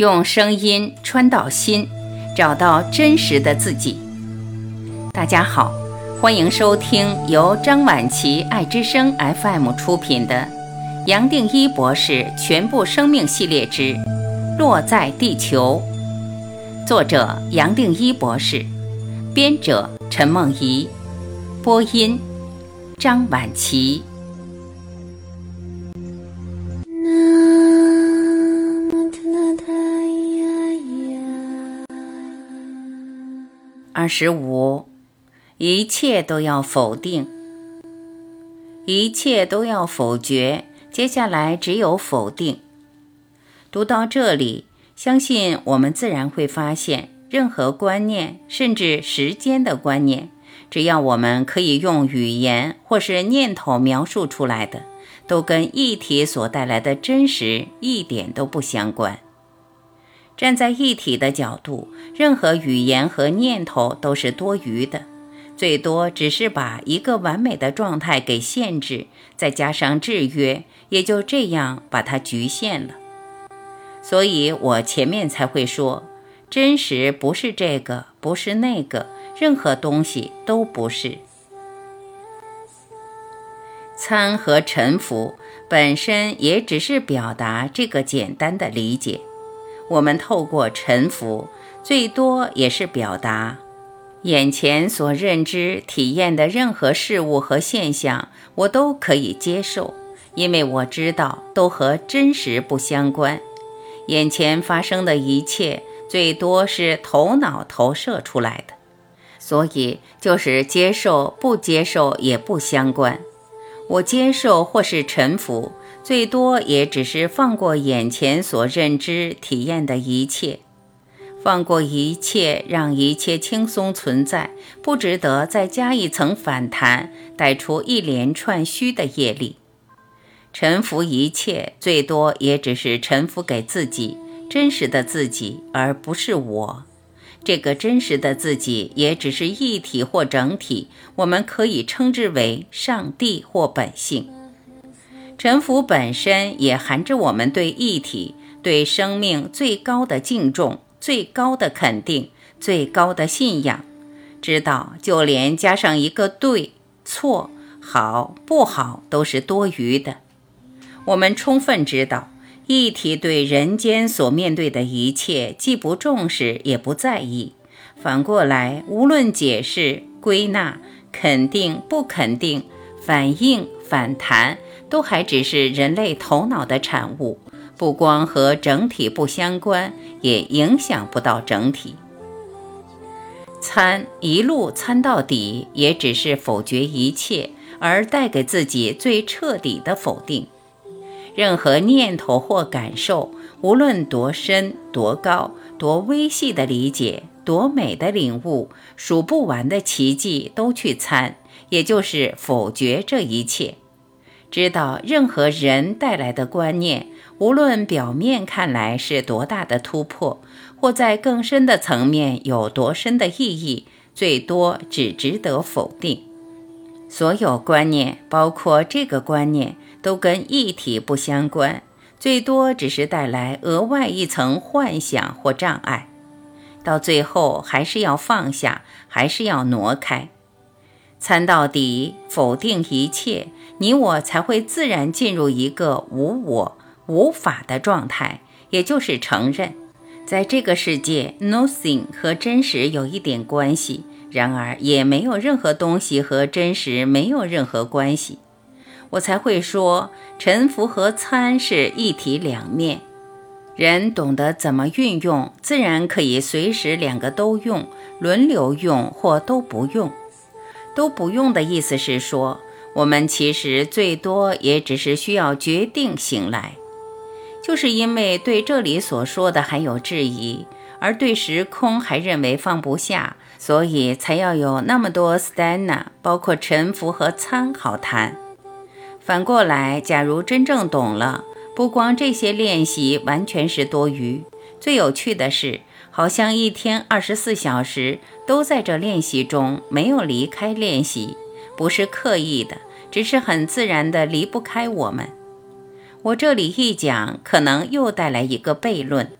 用声音穿到心，找到真实的自己。大家好，欢迎收听由张晚琪爱之声 FM 出品的《杨定一博士全部生命系列之落在地球》，作者杨定一博士，编者陈梦怡，播音张晚琪。二十五，一切都要否定，一切都要否决，接下来只有否定。读到这里，相信我们自然会发现，任何观念，甚至时间的观念，只要我们可以用语言或是念头描述出来的，都跟一体所带来的真实一点都不相关。站在一体的角度，任何语言和念头都是多余的，最多只是把一个完美的状态给限制，再加上制约，也就这样把它局限了。所以我前面才会说，真实不是这个，不是那个，任何东西都不是。参和臣服本身也只是表达这个简单的理解。我们透过臣服，最多也是表达眼前所认知、体验的任何事物和现象，我都可以接受，因为我知道都和真实不相关。眼前发生的一切，最多是头脑投射出来的，所以就是接受不接受也不相关。我接受或是臣服。最多也只是放过眼前所认知、体验的一切，放过一切，让一切轻松存在，不值得再加一层反弹，带出一连串虚的业力。臣服一切，最多也只是臣服给自己真实的自己，而不是我。这个真实的自己，也只是一体或整体，我们可以称之为上帝或本性。臣服本身也含着我们对一体、对生命最高的敬重、最高的肯定、最高的信仰。知道，就连加上一个对、错、好、不好都是多余的。我们充分知道，一体对人间所面对的一切，既不重视，也不在意。反过来，无论解释、归纳、肯定、不肯定、反应、反弹。都还只是人类头脑的产物，不光和整体不相关，也影响不到整体。参一路参到底，也只是否决一切，而带给自己最彻底的否定。任何念头或感受，无论多深、多高、多微细的理解，多美的领悟，数不完的奇迹，都去参，也就是否决这一切。知道任何人带来的观念，无论表面看来是多大的突破，或在更深的层面有多深的意义，最多只值得否定。所有观念，包括这个观念，都跟一体不相关，最多只是带来额外一层幻想或障碍。到最后，还是要放下，还是要挪开。参到底，否定一切，你我才会自然进入一个无我、无法的状态，也就是承认，在这个世界，nothing 和真实有一点关系，然而也没有任何东西和真实没有任何关系。我才会说，臣服和参是一体两面。人懂得怎么运用，自然可以随时两个都用，轮流用或都不用。都不用的意思是说，我们其实最多也只是需要决定醒来，就是因为对这里所说的还有质疑，而对时空还认为放不下，所以才要有那么多 stana，包括沉浮和参好谈。反过来，假如真正懂了，不光这些练习完全是多余，最有趣的是。好像一天二十四小时都在这练习中，没有离开练习，不是刻意的，只是很自然的离不开我们。我这里一讲，可能又带来一个悖论。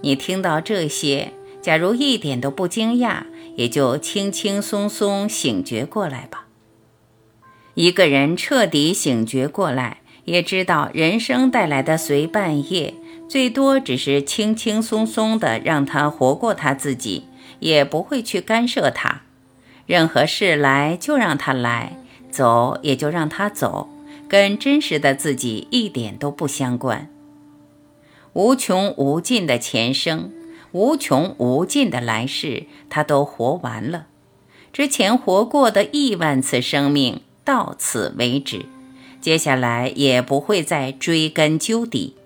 你听到这些，假如一点都不惊讶，也就轻轻松松醒觉过来吧。一个人彻底醒觉过来，也知道人生带来的随伴业，最多只是轻轻松松的让他活过他自己，也不会去干涉他。任何事来就让他来，走也就让他走，跟真实的自己一点都不相关。无穷无尽的前生，无穷无尽的来世，他都活完了。之前活过的亿万次生命。到此为止，接下来也不会再追根究底。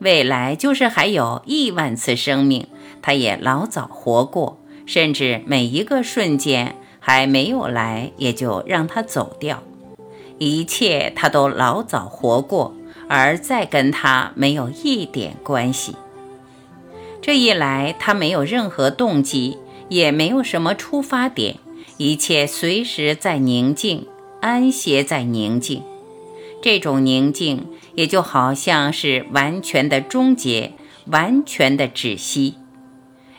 未来就是还有亿万次生命，他也老早活过，甚至每一个瞬间还没有来，也就让他走掉。一切他都老早活过，而再跟他没有一点关系。这一来，他没有任何动机，也没有什么出发点，一切随时在宁静。安歇在宁静，这种宁静也就好像是完全的终结，完全的止息，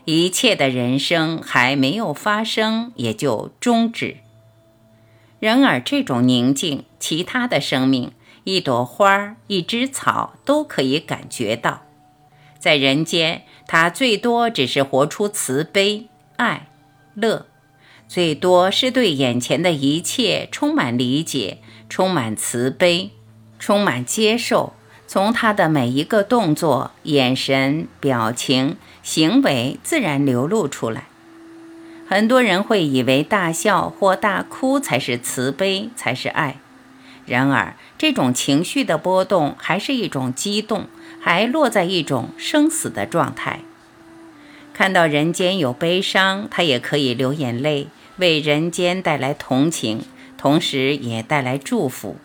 一切的人生还没有发生，也就终止。然而，这种宁静，其他的生命，一朵花儿，一枝草，都可以感觉到。在人间，它最多只是活出慈悲、爱、乐。最多是对眼前的一切充满理解，充满慈悲，充满接受。从他的每一个动作、眼神、表情、行为自然流露出来。很多人会以为大笑或大哭才是慈悲，才是爱。然而，这种情绪的波动还是一种激动，还落在一种生死的状态。看到人间有悲伤，他也可以流眼泪。为人间带来同情，同时也带来祝福，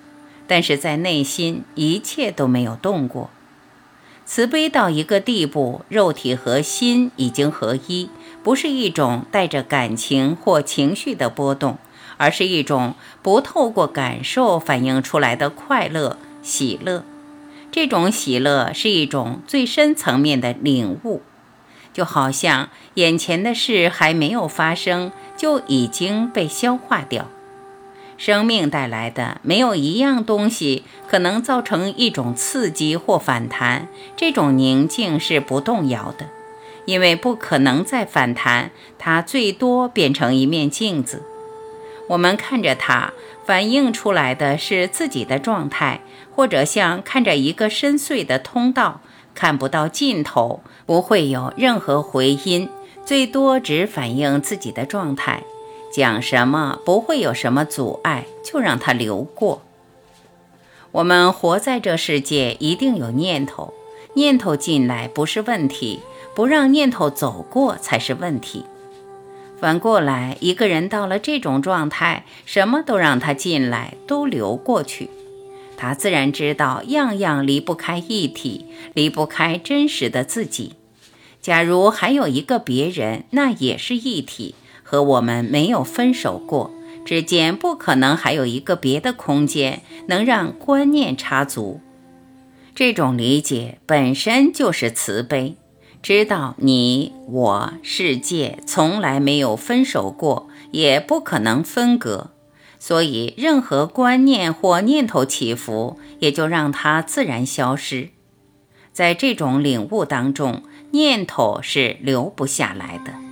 但是在内心一切都没有动过。慈悲到一个地步，肉体和心已经合一，不是一种带着感情或情绪的波动，而是一种不透过感受反映出来的快乐、喜乐。这种喜乐是一种最深层面的领悟。就好像眼前的事还没有发生，就已经被消化掉。生命带来的没有一样东西可能造成一种刺激或反弹，这种宁静是不动摇的，因为不可能再反弹，它最多变成一面镜子。我们看着它，反映出来的是自己的状态，或者像看着一个深邃的通道。看不到尽头，不会有任何回音，最多只反映自己的状态。讲什么不会有什么阻碍，就让它流过。我们活在这世界，一定有念头，念头进来不是问题，不让念头走过才是问题。反过来，一个人到了这种状态，什么都让他进来，都流过去。他自然知道，样样离不开一体，离不开真实的自己。假如还有一个别人，那也是一体，和我们没有分手过。之间不可能还有一个别的空间，能让观念插足。这种理解本身就是慈悲，知道你我世界从来没有分手过，也不可能分隔。所以，任何观念或念头起伏，也就让它自然消失。在这种领悟当中，念头是留不下来的。